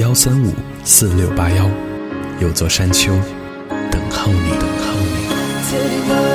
幺三五四六八幺，有座山丘等候你，等候你。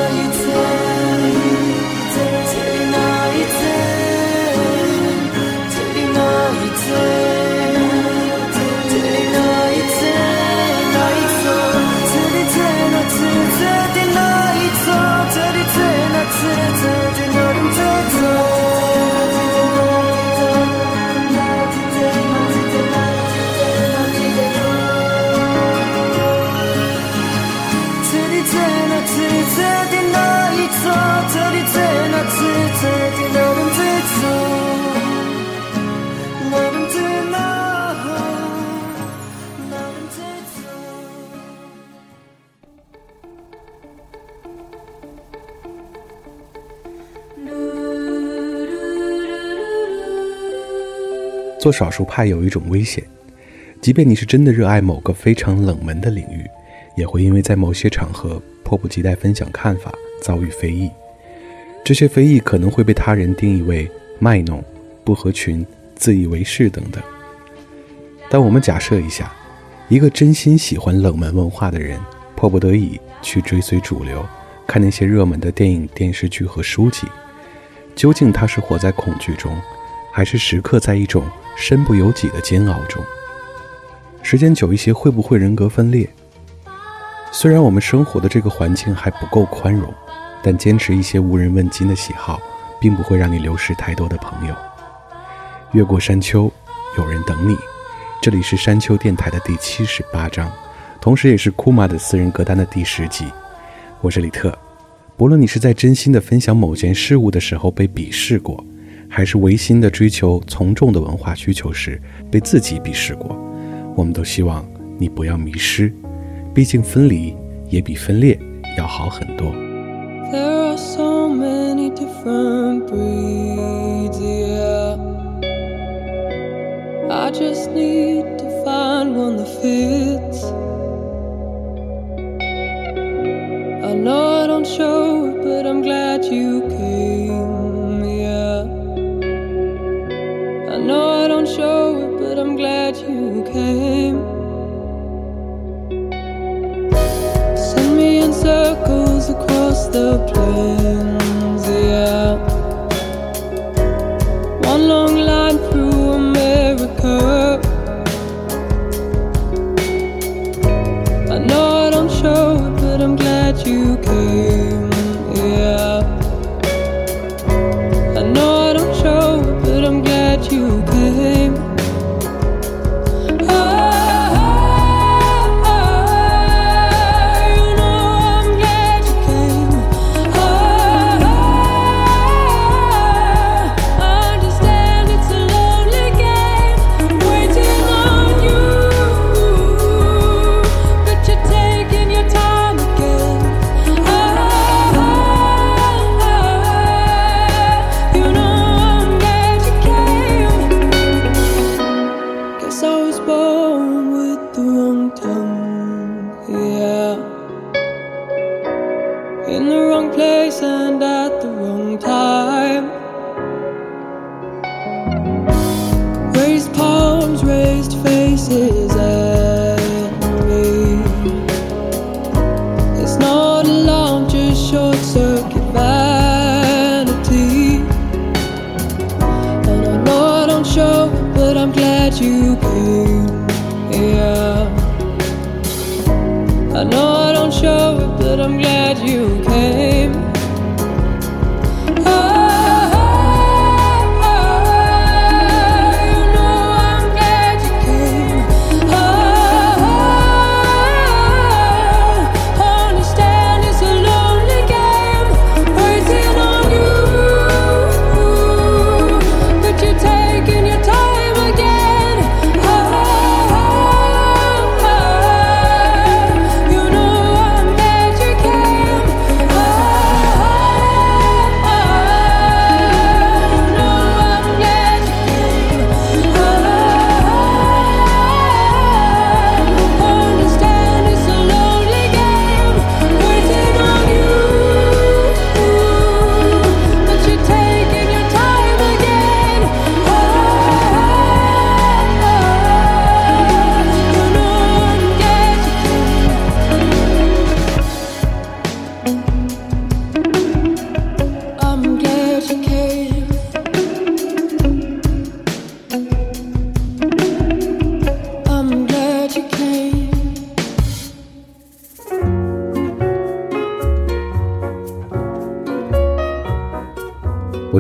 做少数派有一种危险，即便你是真的热爱某个非常冷门的领域，也会因为在某些场合迫不及待分享看法遭遇非议。这些非议可能会被他人定义为卖弄、不合群、自以为是等等。但我们假设一下，一个真心喜欢冷门文化的人，迫不得已去追随主流，看那些热门的电影、电视剧和书籍，究竟他是活在恐惧中，还是时刻在一种？身不由己的煎熬中，时间久一些会不会人格分裂？虽然我们生活的这个环境还不够宽容，但坚持一些无人问津的喜好，并不会让你流失太多的朋友。越过山丘，有人等你。这里是山丘电台的第七十八章，同时也是库玛的私人歌单的第十集。我是李特。不论你是在真心的分享某件事物的时候被鄙视过。还是违心的追求从众的文化需求时，被自己鄙视过。我们都希望你不要迷失，毕竟分离也比分裂要好很多。show it, but I'm glad you know I don't show it, but I'm glad you came. Send me in circles across the plains, yeah.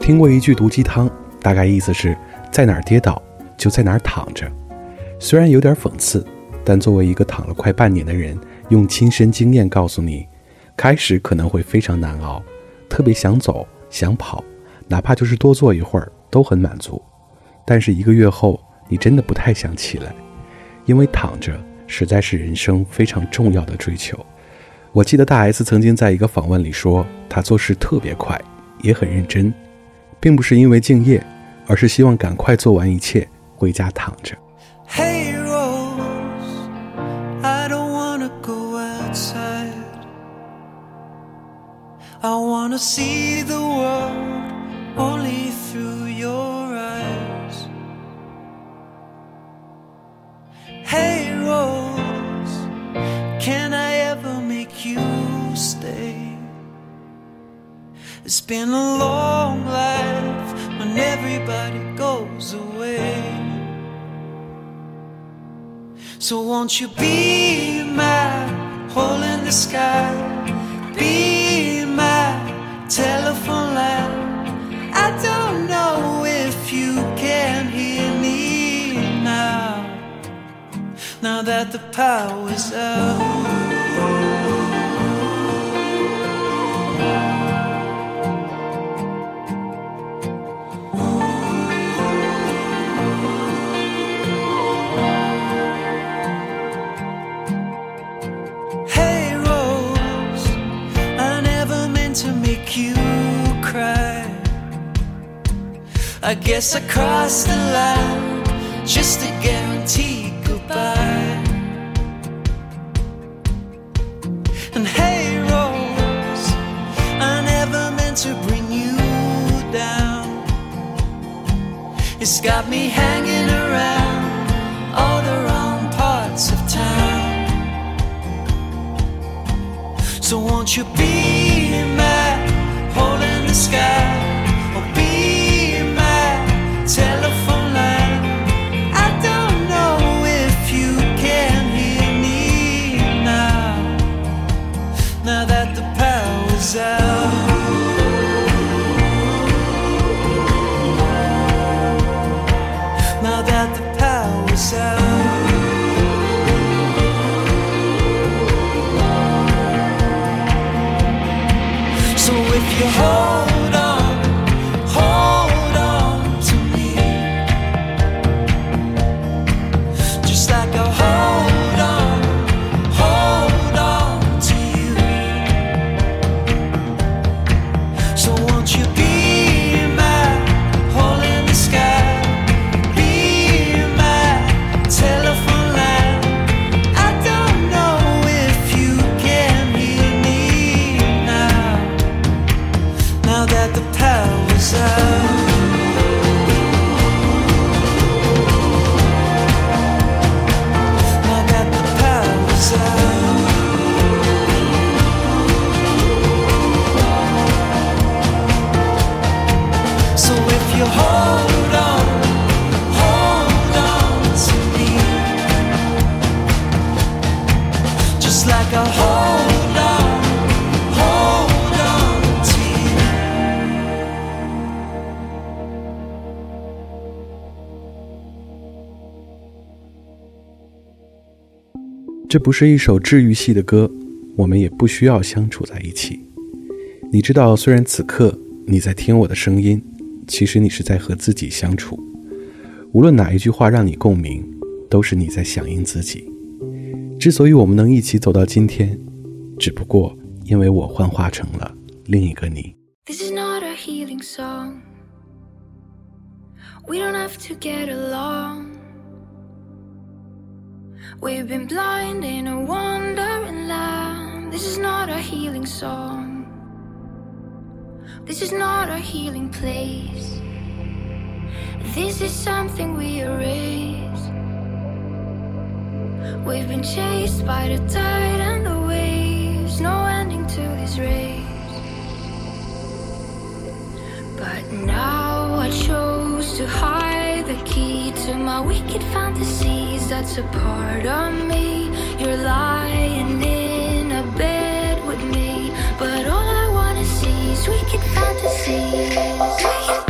听过一句毒鸡汤，大概意思是在哪儿跌倒就在哪儿躺着。虽然有点讽刺，但作为一个躺了快半年的人，用亲身经验告诉你，开始可能会非常难熬，特别想走想跑，哪怕就是多坐一会儿都很满足。但是一个月后，你真的不太想起来，因为躺着实在是人生非常重要的追求。我记得大 S 曾经在一个访问里说，她做事特别快，也很认真，并不是因为敬业，而是希望赶快做完一切，回家躺着。It's been a long life when everybody goes away. So won't you be my hole in the sky? Be my telephone line. I don't know if you can hear me now. Now that the power's out. I guess I crossed the line just to guarantee goodbye. And hey, Rose, I never meant to bring you down. It's got me hanging around all the wrong parts of town. So won't you be sky? 这不是一首治愈系的歌，我们也不需要相处在一起。你知道，虽然此刻你在听我的声音，其实你是在和自己相处。无论哪一句话让你共鸣，都是你在响应自己。之所以我们能一起走到今天，只不过因为我幻化成了另一个你。This is not a healing song. We don't have to get along. We've been blind in a wandering land. This is not a healing song. This is not a healing place. This is something we erase. We've been chased by the tide and the waves. No ending to this race. But now I chose to hide the key to my wicked fantasies, that's a part of me. You're lying in a bed with me, but all I wanna see is wicked fantasies.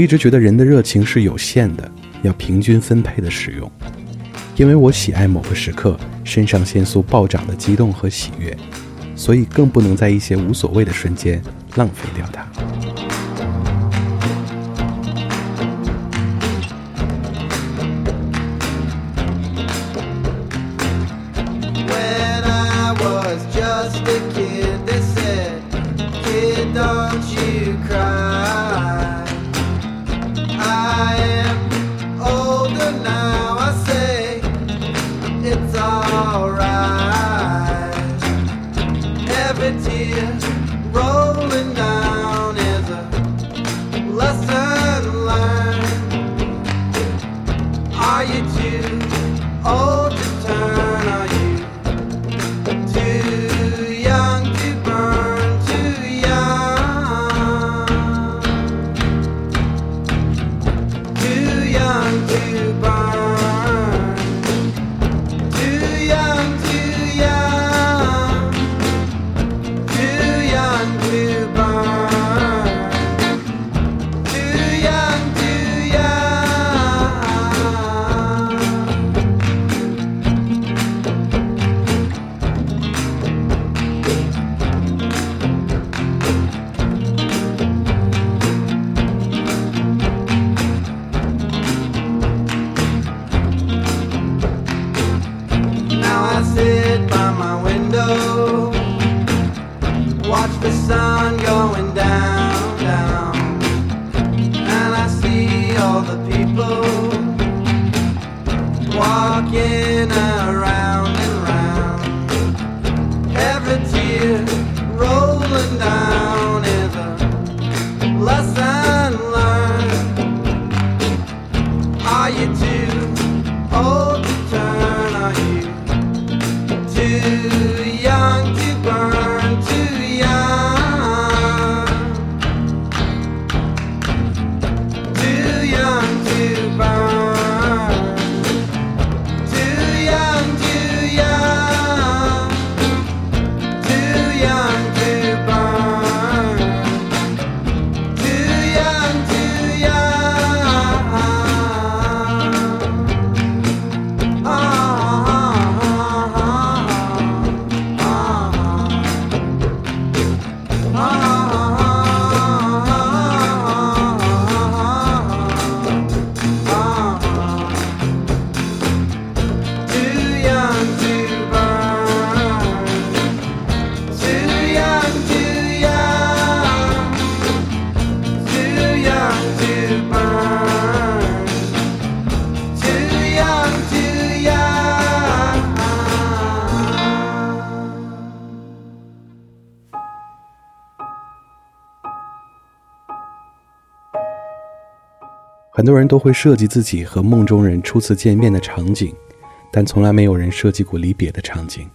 我一直觉得人的热情是有限的，要平均分配的使用。因为我喜爱某个时刻，肾上腺素暴涨的激动和喜悦，所以更不能在一些无所谓的瞬间浪费掉它。人都会设计自己和梦中人初次见面的场景，但从来没有人设计过离别的场景，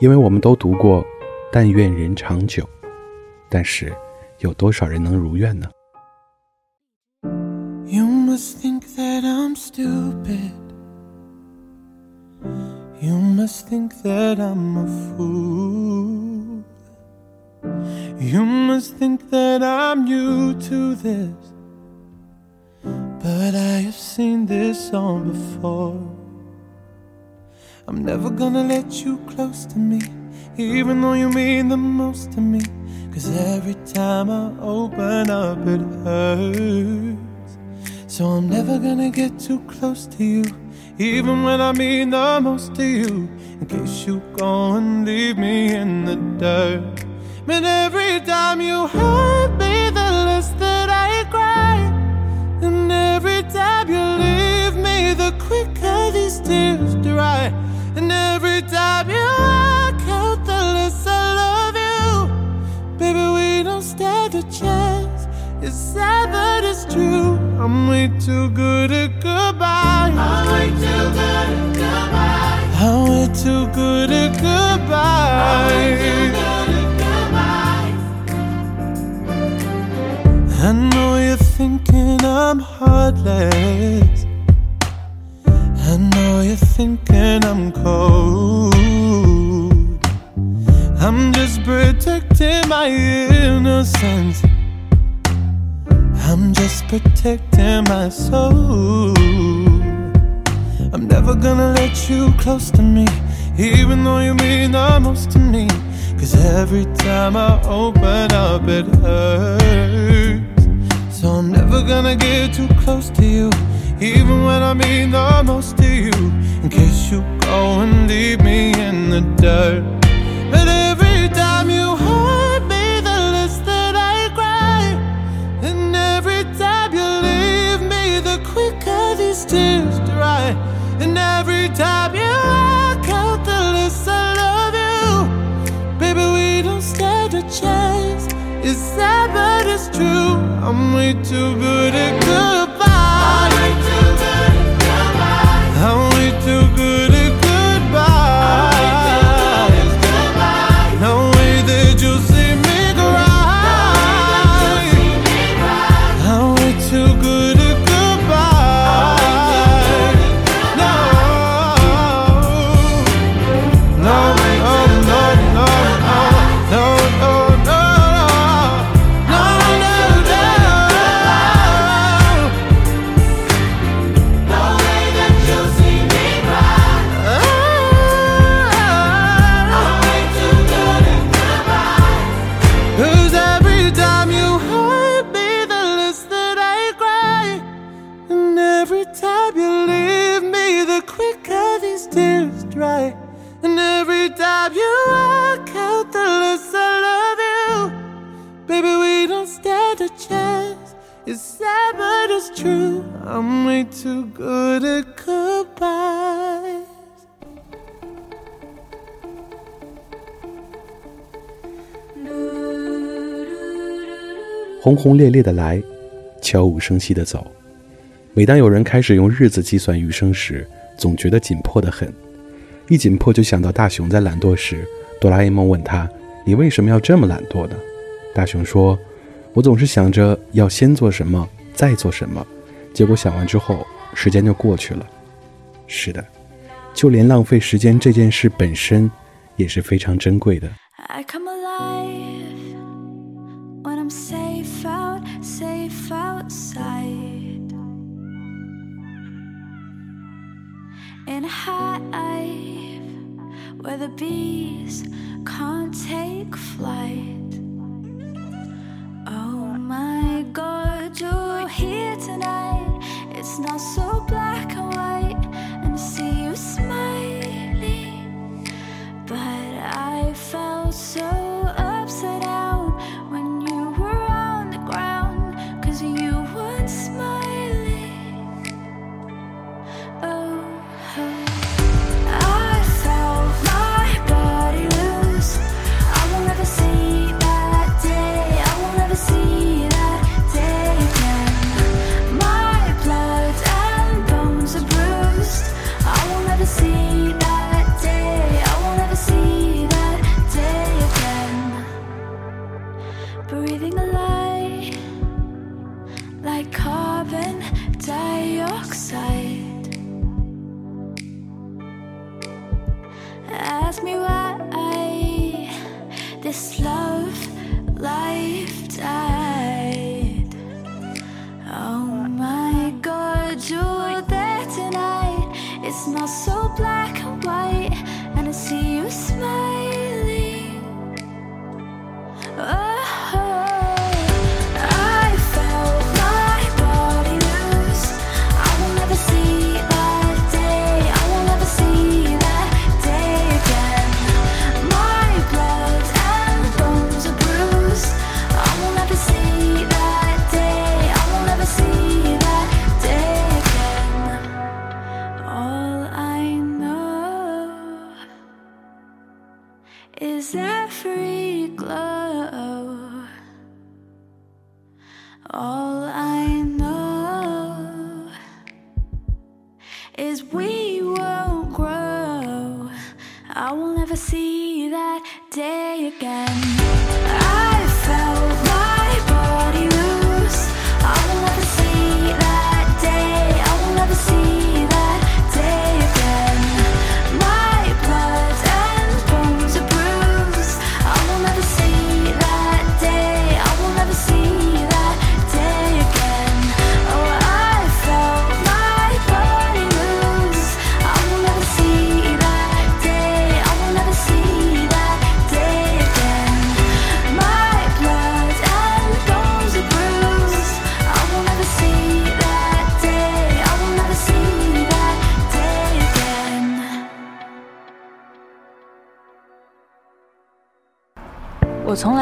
因为我们都读过“但愿人长久”，但是有多少人能如愿呢？You must think that I'm stupid. You must think that I'm a fool. You must think that I'm new to this. But I have seen this song before. I'm never gonna let you close to me, even though you mean the most to me. Cause every time I open up, it hurts. So I'm never gonna get too close to you, even when I mean the most to you. In case you go and leave me in the dirt. But every time you hurt me, the less that I cry. And every time you leave me, the quicker these tears dry. And every time you walk out, the less I love you. Baby, we don't stand a chance. It's sad, but it's true. I'm way too good at goodbye. I'm way too good at goodbye. I'm way too good at goodbye. I'm heartless. I know you're thinking I'm cold. I'm just protecting my innocence. I'm just protecting my soul. I'm never gonna let you close to me, even though you mean the most to me. Cause every time I open up, it hurts. So I'm never gonna get too close to you, even when I mean the most to you. In case you go and leave me in the dirt. But every time you hurt me, the less that I cry. And every time you leave me, the quicker these tears dry. And every time you walk out, the less I love you. Baby, we don't stand a chance. It's sad, it's true. I'm way too good at goodbye. Baby, we don't stand a chance. It's sad, but it's true. I'm way too good at goodbye. 轰轰烈烈的来，悄无声息的走。每当有人开始用日子计算余生时，总觉得紧迫的很。一紧迫就想到大雄在懒惰时，哆啦 A 梦问他：“你为什么要这么懒惰呢？”大雄说：“我总是想着要先做什么，再做什么，结果想完之后，时间就过去了。”是的，就连浪费时间这件事本身，也是非常珍贵的。I come alive when I'm safe out, safe outside. In a hive where the bees can't take flight. Oh my god, you're here tonight. It's not so black and white, and I see you smiling. But I felt so upside down when you were on the ground, cause you weren't smiling. All I know is we won't grow. I will never see that day again.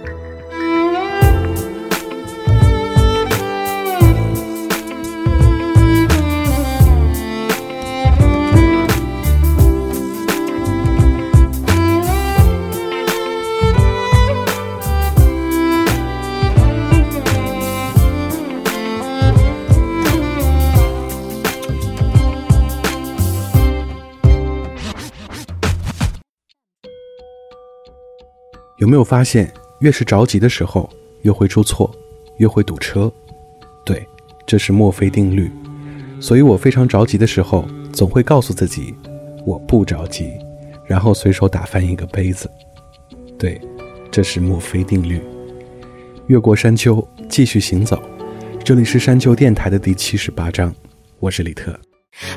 有没有发现，越是着急的时候，越会出错，越会堵车？对，这是墨菲定律。所以我非常着急的时候，总会告诉自己，我不着急，然后随手打翻一个杯子。对，这是墨菲定律。越过山丘，继续行走。这里是山丘电台的第七十八章，我是李特。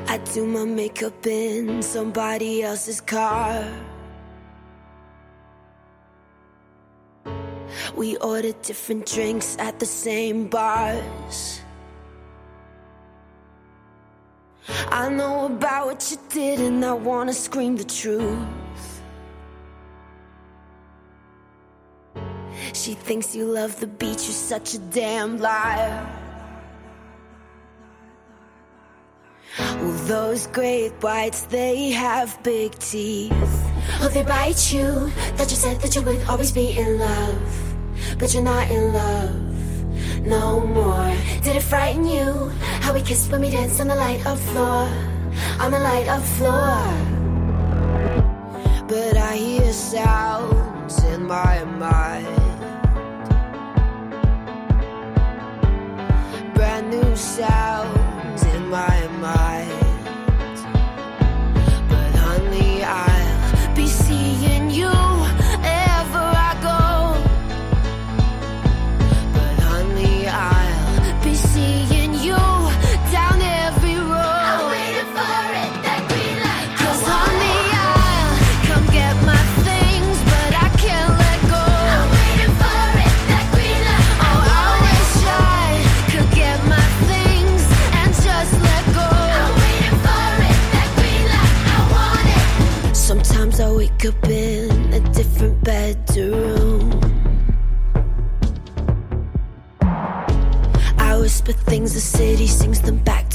I do my makeup in somebody else's car. We ordered different drinks at the same bars. I know about what you did, and I wanna scream the truth. She thinks you love the beach, you're such a damn liar. Well, those great whites, they have big teeth. Oh, they bite you. That you said that you would always be in love. But you're not in love. no more. Did it frighten you? How we kissed when we danced on the light of floor, on the light of floor. But I hear sounds in my mind. Brand new sounds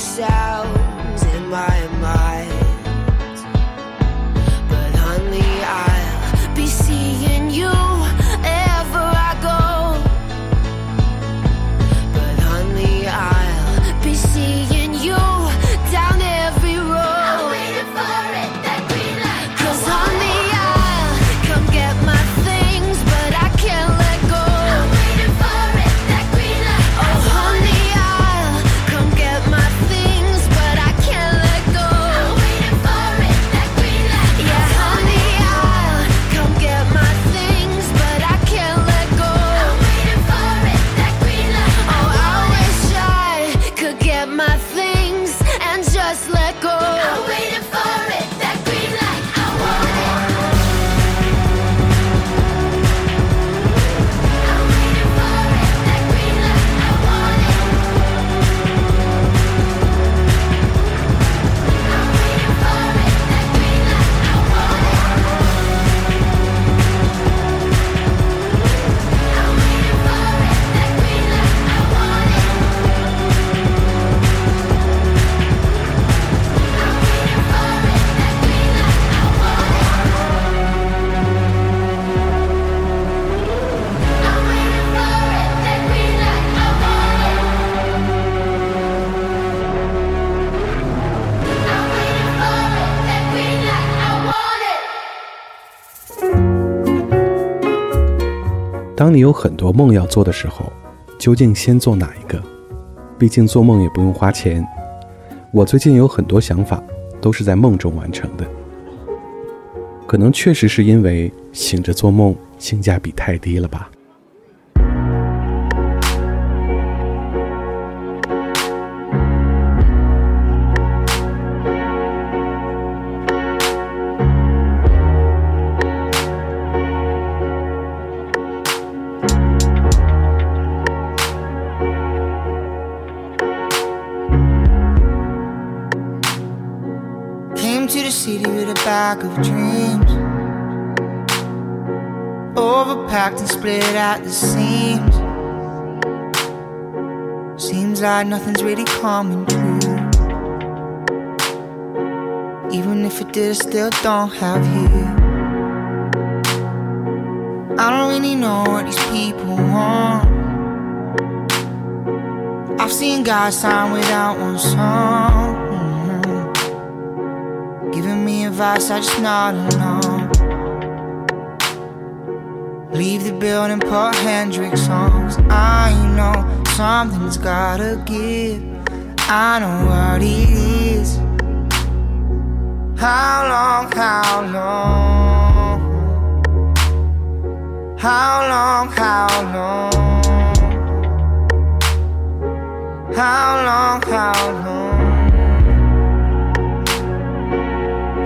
Sounds in my mind. 当你有很多梦要做的时候，究竟先做哪一个？毕竟做梦也不用花钱。我最近有很多想法，都是在梦中完成的。可能确实是因为醒着做梦性价比太低了吧。Bag of dreams. Overpacked and split at the seams. Seems like nothing's really coming true. Even if it did, I still don't have you. I don't really know what these people want. I've seen guys sign without one song. Advice, I just nod along. Leave the building, put Hendrix songs. I know something's gotta give. I know what it is. How long, how long? How long, how long? How long, how long?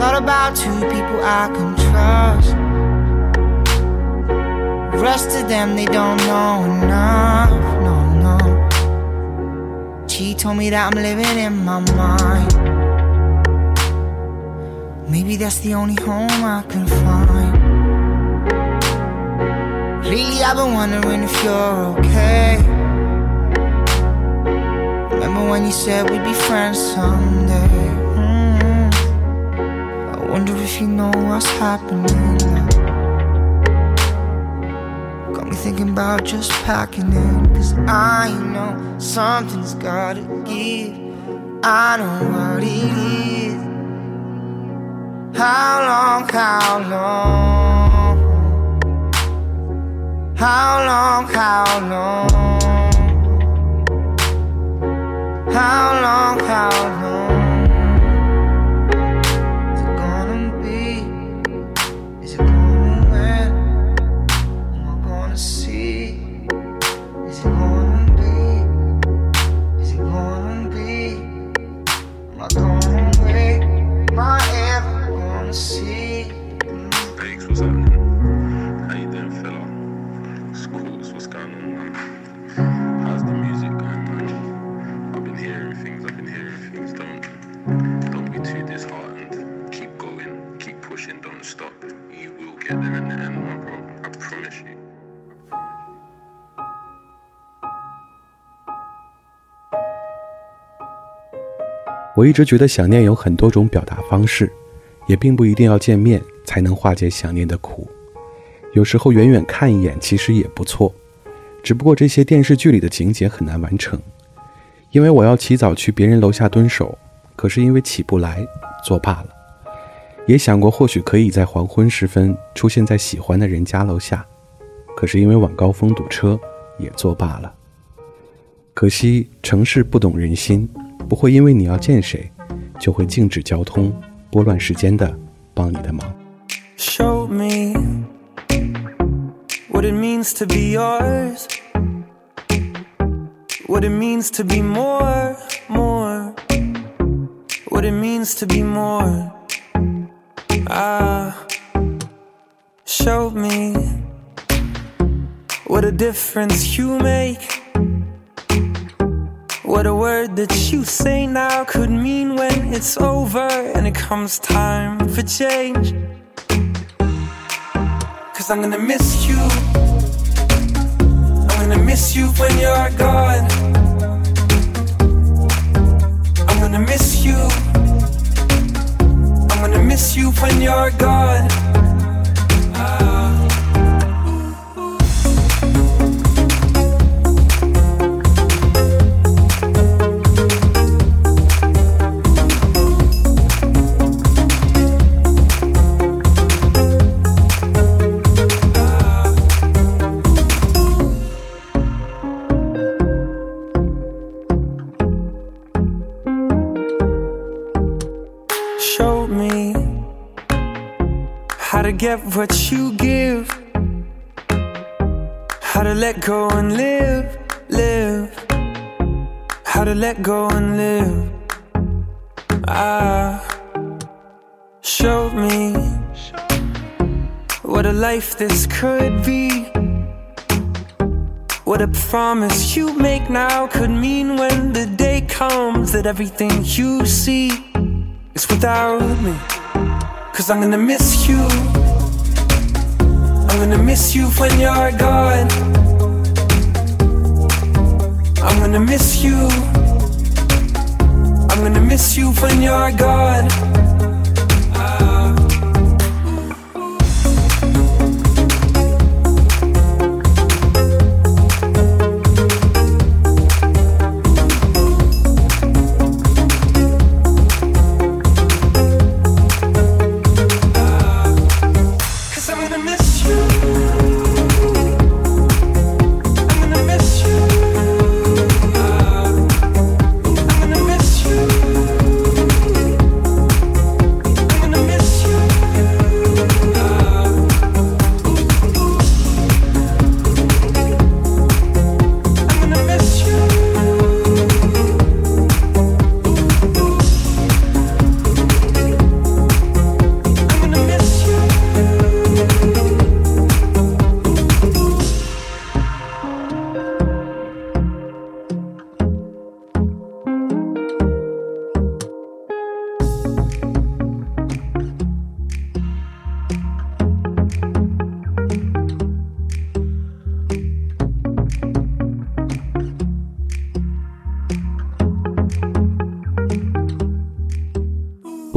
Thought about two people I can trust. rest of them, they don't know enough. No, no. She told me that I'm living in my mind. Maybe that's the only home I can find. Lately, I've been wondering if you're okay. Remember when you said we'd be friends someday? Wonder if you know what's happening. Got me thinking about just packing in. Cause I know something's gotta give. I know what it is. How long, how long? How long, how long? How long, how long? Oh. hold. 我一直觉得想念有很多种表达方式，也并不一定要见面才能化解想念的苦。有时候远远看一眼其实也不错，只不过这些电视剧里的情节很难完成。因为我要起早去别人楼下蹲守，可是因为起不来，作罢了。也想过或许可以在黄昏时分出现在喜欢的人家楼下，可是因为晚高峰堵车，也作罢了。可惜城市不懂人心，不会因为你要见谁，就会静止交通，拨乱时间的帮你的忙。Show me what it means to be yours. What it means to be more, more. What it means to be more. Ah, show me what a difference you make. What a word that you say now could mean when it's over and it comes time for change. Cause I'm gonna miss you. I'm gonna miss you when you're gone. I'm gonna miss you. I'm gonna miss you when you're gone. What you give, how to let go and live, live, how to let go and live. Ah, show me what a life this could be. What a promise you make now could mean when the day comes that everything you see is without me. Cause I'm gonna miss you. I'm gonna miss you when you're gone. I'm gonna miss you. I'm gonna miss you when you're gone.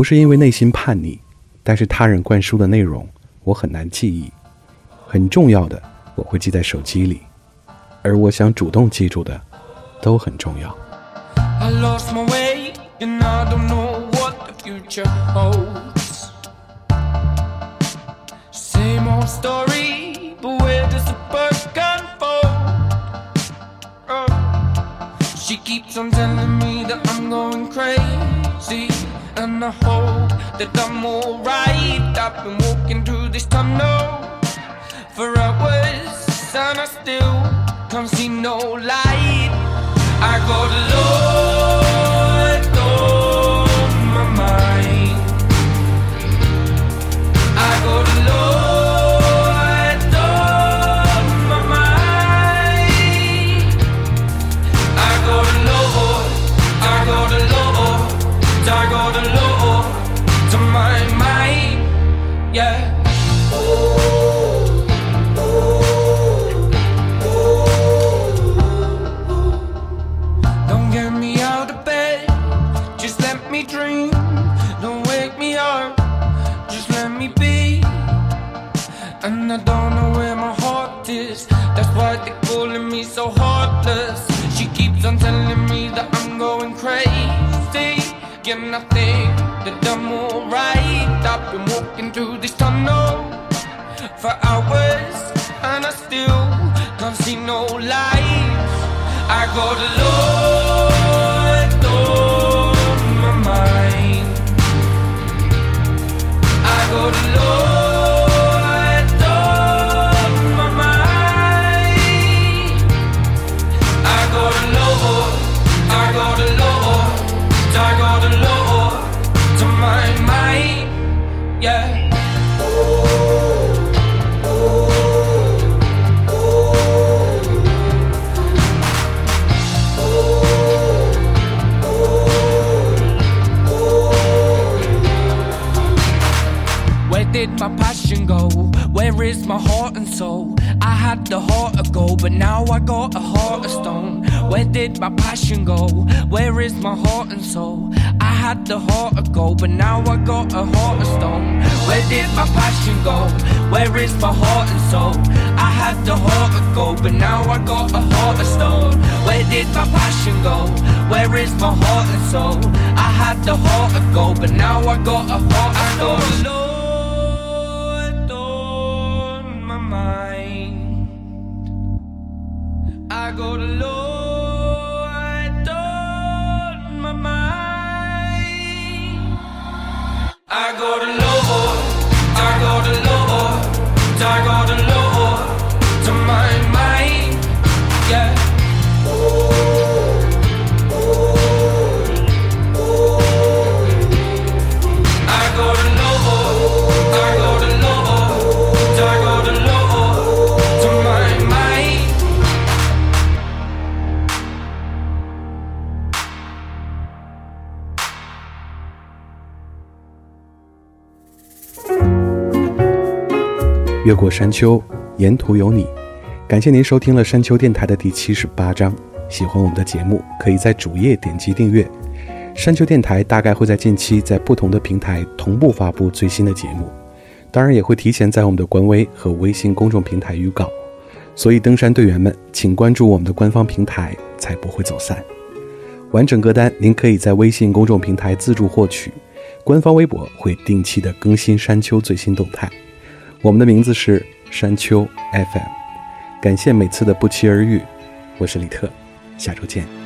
是因为内心叛逆，但是他人灌输的内容我很难记忆。很重要的我会记在手机里，而我想主动记住的都很重要。She keeps on telling me that I'm going crazy, and I hope that I'm alright. I've been walking through this tunnel for hours, and I still can't see no light. I got lost And I don't know where my heart is, that's why they're calling me so heartless. She keeps on telling me that I'm going crazy. And I think that I'm alright. I've been walking through this tunnel for hours, and I still can't see no light. I got lost did my passion go? Where is my heart and soul? I had the heart of gold, but now I got a heart of stone. Where did my passion go? Where is my heart and soul? I had the heart of gold, but now I got a heart of stone. Where did my passion go? Where is my heart and soul? I had the heart of gold, but now I got a heart of stone. Where did my passion go? Where is my heart and soul? I had the heart of gold, but now I got a heart of stone. 过山丘，沿途有你。感谢您收听了山丘电台的第七十八章。喜欢我们的节目，可以在主页点击订阅。山丘电台大概会在近期在不同的平台同步发布最新的节目，当然也会提前在我们的官微和微信公众平台预告。所以，登山队员们，请关注我们的官方平台，才不会走散。完整歌单您可以在微信公众平台自助获取，官方微博会定期的更新山丘最新动态。我们的名字是山丘 FM，感谢每次的不期而遇，我是李特，下周见。